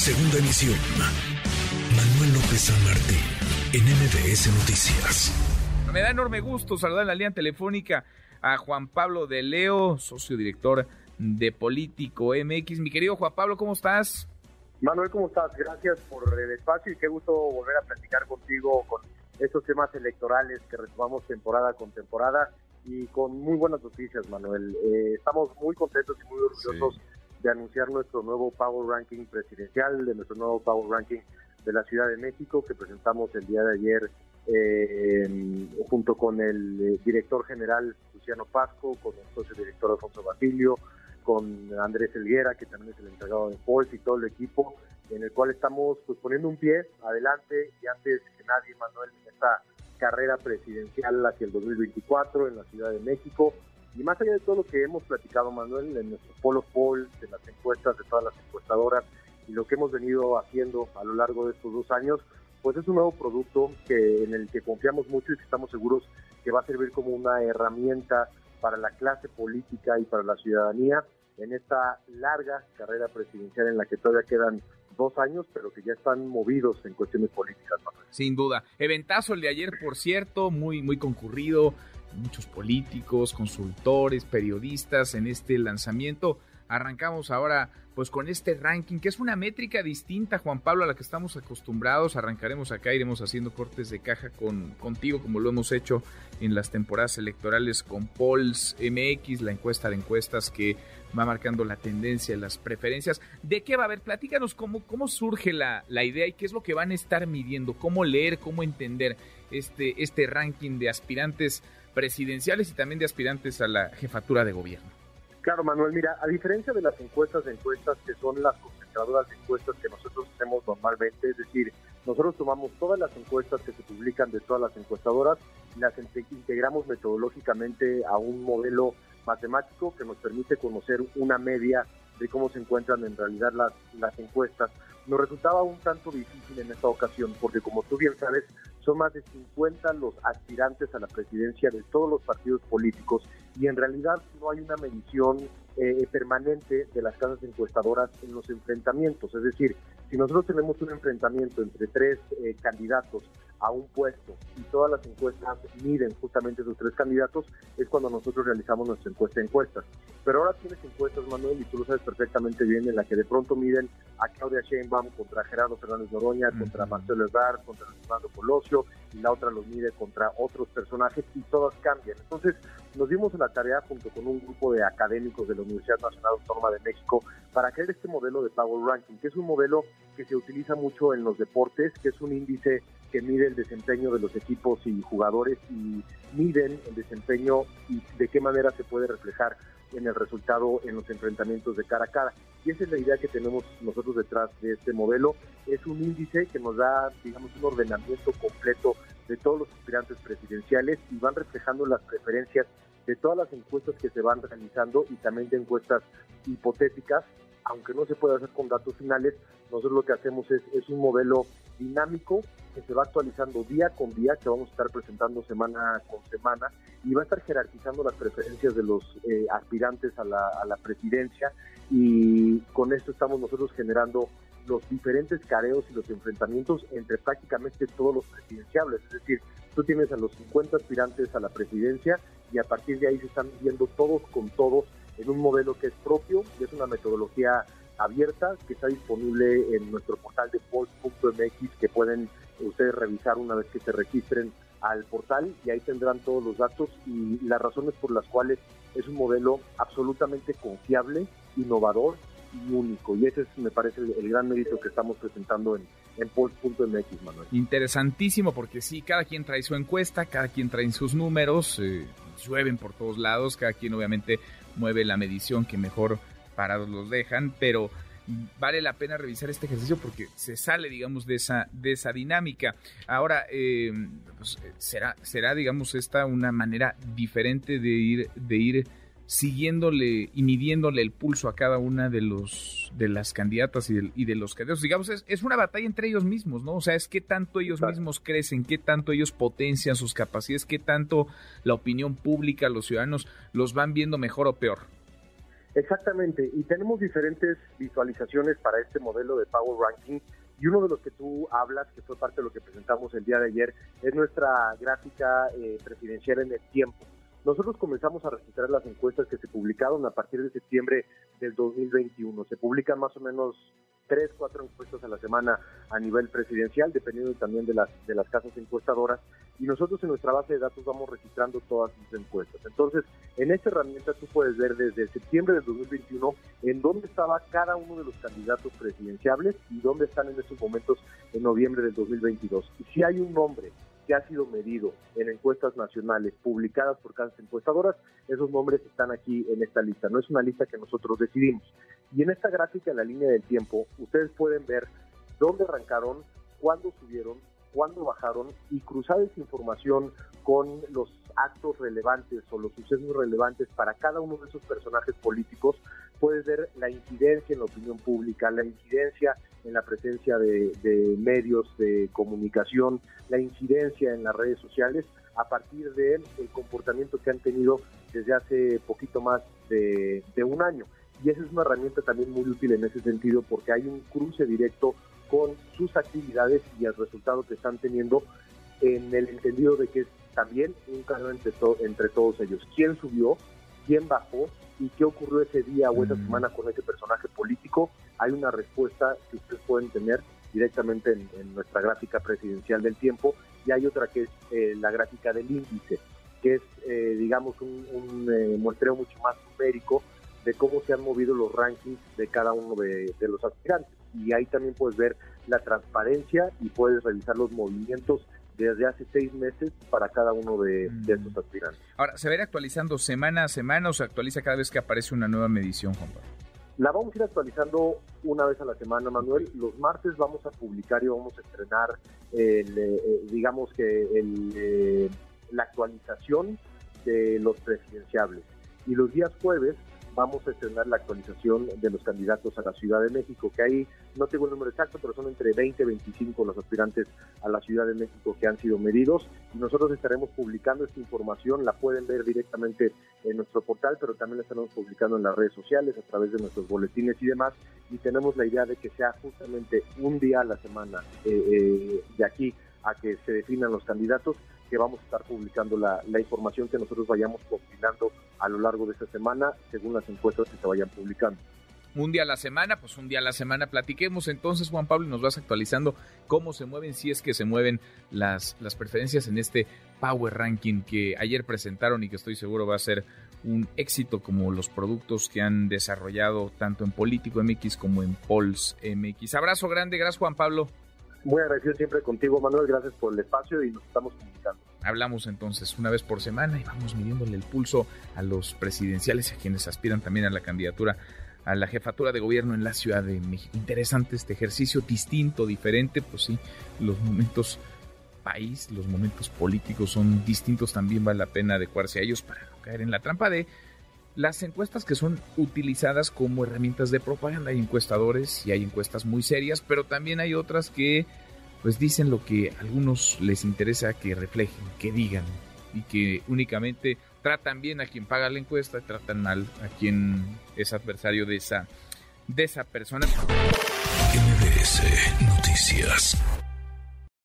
Segunda emisión. Manuel López San Martín, en MBS Noticias. Me da enorme gusto saludar en la línea telefónica a Juan Pablo de Leo, socio director de Político MX. Mi querido Juan Pablo, ¿cómo estás? Manuel, ¿cómo estás? Gracias por el espacio y qué gusto volver a platicar contigo con estos temas electorales que retomamos temporada con temporada y con muy buenas noticias, Manuel. Eh, estamos muy contentos y muy orgullosos de anunciar nuestro nuevo Power Ranking presidencial, de nuestro nuevo Power Ranking de la Ciudad de México que presentamos el día de ayer eh, junto con el eh, director general Luciano Pasco, con el socio director Alfonso Basilio, con Andrés Elguera, que también es el encargado de Force y todo el equipo, en el cual estamos pues poniendo un pie adelante y antes que nadie, Manuel, en esta carrera presidencial hacia el 2024 en la Ciudad de México. Y más allá de todo lo que hemos platicado, Manuel, en nuestro polo poll, de las encuestas de todas las encuestadoras y lo que hemos venido haciendo a lo largo de estos dos años, pues es un nuevo producto que en el que confiamos mucho y que estamos seguros que va a servir como una herramienta para la clase política y para la ciudadanía en esta larga carrera presidencial en la que todavía quedan dos años, pero que ya están movidos en cuestiones políticas. Sin duda. Eventazo el de ayer, por cierto, muy, muy concurrido, muchos políticos, consultores, periodistas en este lanzamiento. Arrancamos ahora pues con este ranking, que es una métrica distinta, Juan Pablo, a la que estamos acostumbrados. Arrancaremos acá, iremos haciendo cortes de caja con, contigo, como lo hemos hecho en las temporadas electorales con Polls MX, la encuesta de encuestas que va marcando la tendencia, las preferencias. ¿De qué va a haber? Platícanos cómo, cómo surge la, la idea y qué es lo que van a estar midiendo, cómo leer, cómo entender este, este ranking de aspirantes presidenciales y también de aspirantes a la jefatura de gobierno. Claro, Manuel, mira, a diferencia de las encuestas de encuestas que son las concentradoras de encuestas que nosotros hacemos normalmente, es decir, nosotros tomamos todas las encuestas que se publican de todas las encuestadoras y las integramos metodológicamente a un modelo matemático que nos permite conocer una media de cómo se encuentran en realidad las, las encuestas. Nos resultaba un tanto difícil en esta ocasión porque como tú bien sabes, son más de 50 los aspirantes a la presidencia de todos los partidos políticos y en realidad no hay una medición eh, permanente de las casas encuestadoras en los enfrentamientos. Es decir, si nosotros tenemos un enfrentamiento entre tres eh, candidatos a un puesto y todas las encuestas miden justamente esos tres candidatos, es cuando nosotros realizamos nuestra encuesta encuestas. Pero ahora tienes encuestas, Manuel, y tú lo sabes perfectamente bien, en la que de pronto miden a Claudia Sheinbaum contra Gerardo Fernández Noroña, contra Marcelo Ebrard, contra Fernando Colosio, y la otra los mide contra otros personajes, y todas cambian. Entonces, nos dimos la tarea junto con un grupo de académicos de la Universidad Nacional Autónoma de México para crear este modelo de Power Ranking, que es un modelo que se utiliza mucho en los deportes, que es un índice que mide el desempeño de los equipos y jugadores y miden el desempeño y de qué manera se puede reflejar en el resultado en los enfrentamientos de cara a cara. Y esa es la idea que tenemos nosotros detrás de este modelo. Es un índice que nos da, digamos, un ordenamiento completo de todos los aspirantes presidenciales y van reflejando las preferencias de todas las encuestas que se van realizando y también de encuestas hipotéticas, aunque no se puede hacer con datos finales, nosotros lo que hacemos es, es un modelo dinámico que se va actualizando día con día, que vamos a estar presentando semana con semana, y va a estar jerarquizando las preferencias de los eh, aspirantes a la, a la presidencia, y con esto estamos nosotros generando los diferentes careos y los enfrentamientos entre prácticamente todos los presidenciables. Es decir, tú tienes a los 50 aspirantes a la presidencia y a partir de ahí se están viendo todos con todos en un modelo que es propio y es una metodología abierta que está disponible en nuestro portal de post.mx que pueden ustedes revisar una vez que se registren al portal y ahí tendrán todos los datos y las razones por las cuales es un modelo absolutamente confiable, innovador y único. Y ese es, me parece, el, gran mérito que estamos presentando en, en Post.mx, Manuel. Interesantísimo, porque sí, cada quien trae su encuesta, cada quien trae sus números, eh, llueven por todos lados, cada quien obviamente mueve la medición que mejor parados los dejan, pero vale la pena revisar este ejercicio porque se sale, digamos, de esa, de esa dinámica. Ahora, eh, pues, será, será, digamos, esta una manera diferente de ir, de ir siguiéndole y midiéndole el pulso a cada una de los de las candidatas y de, los candidatos. Digamos, es, es, una batalla entre ellos mismos, ¿no? O sea, es que tanto ellos mismos crecen, qué tanto ellos potencian sus capacidades, qué tanto la opinión pública, los ciudadanos los van viendo mejor o peor. Exactamente, y tenemos diferentes visualizaciones para este modelo de Power Ranking y uno de los que tú hablas, que fue parte de lo que presentamos el día de ayer, es nuestra gráfica eh, presidencial en el tiempo. Nosotros comenzamos a registrar las encuestas que se publicaron a partir de septiembre del 2021. Se publican más o menos tres, cuatro encuestas a la semana a nivel presidencial, dependiendo también de las, de las casas encuestadoras. Y nosotros en nuestra base de datos vamos registrando todas sus encuestas. Entonces, en esta herramienta tú puedes ver desde septiembre del 2021 en dónde estaba cada uno de los candidatos presidenciables y dónde están en estos momentos en noviembre del 2022. Y si hay un nombre que ha sido medido en encuestas nacionales publicadas por casas encuestadoras, esos nombres están aquí en esta lista. No es una lista que nosotros decidimos. Y en esta gráfica, en la línea del tiempo, ustedes pueden ver dónde arrancaron, cuándo subieron, cuándo bajaron y cruzar esa información con los actos relevantes o los sucesos relevantes para cada uno de esos personajes políticos, puedes ver la incidencia en la opinión pública, la incidencia en la presencia de, medios de comunicación, la incidencia en las redes sociales a partir del comportamiento que han tenido desde hace poquito más de, un año. Y esa es una herramienta también muy útil en ese sentido porque hay un cruce directo con sus actividades y el resultado que están teniendo en el entendido de que es también un canal entre, entre todos ellos. ¿Quién subió? ¿Quién bajó? ¿Y qué ocurrió ese día o esa mm. semana con ese personaje político? Hay una respuesta que ustedes pueden tener directamente en, nuestra gráfica presidencial del tiempo y hay otra que es eh, la gráfica del índice, que es, eh, digamos, un, eh, muestreo mucho más numérico de cómo se han movido los rankings de cada uno de, los aspirantes. Y ahí también puedes ver la transparencia y puedes revisar los movimientos desde hace seis meses para cada uno de, de, estos aspirantes. Ahora, ¿se va a ir actualizando semana a semana o se actualiza cada vez que aparece una nueva medición, Juan Pablo? La vamos a ir actualizando una vez a la semana, Manuel. Los martes vamos a publicar y vamos a estrenar, el, eh, eh, digamos que el, eh, la actualización de los presidenciables. Y los días jueves vamos a estrenar la actualización de los candidatos a la Ciudad de México, que ahí no tengo el número exacto, pero son entre 20 y 25 los aspirantes a la Ciudad de México que han sido medidos. Y nosotros estaremos publicando esta información, la pueden ver directamente en nuestro portal, pero también la estaremos publicando en las redes sociales, a través de nuestros boletines y demás. Y tenemos la idea de que sea justamente un día a la semana eh, eh, de aquí a que se definan los candidatos, que vamos a estar publicando la, información que nosotros vayamos compilando a lo largo de esta semana, según las encuestas que se vayan publicando. Un día a la semana, pues un día a la semana platiquemos entonces, Juan Pablo, y nos vas actualizando cómo se mueven, si es que se mueven las, las preferencias en este Power Ranking que ayer presentaron y que estoy seguro va a ser un éxito como los productos que han desarrollado tanto en Político MX como en Pols MX. Abrazo grande, gracias Juan Pablo. Muy agradecido siempre contigo, Manuel. Gracias por el espacio y nos estamos comunicando. Hablamos entonces una vez por semana y vamos midiéndole el pulso a los presidenciales y a quienes aspiran también a la candidatura a la jefatura de gobierno en la Ciudad de México. Interesante este ejercicio, distinto, diferente, pues sí, los momentos país, los momentos políticos son distintos, también vale la pena adecuarse a ellos para no caer en la trampa de las encuestas que son utilizadas como herramientas de propaganda. Hay encuestadores y hay encuestas muy serias, pero también hay otras que pues dicen lo que a algunos les interesa que reflejen, que digan y que únicamente tratan bien a quien paga la encuesta y tratan mal a quien es adversario de esa de esa persona. MBS Noticias.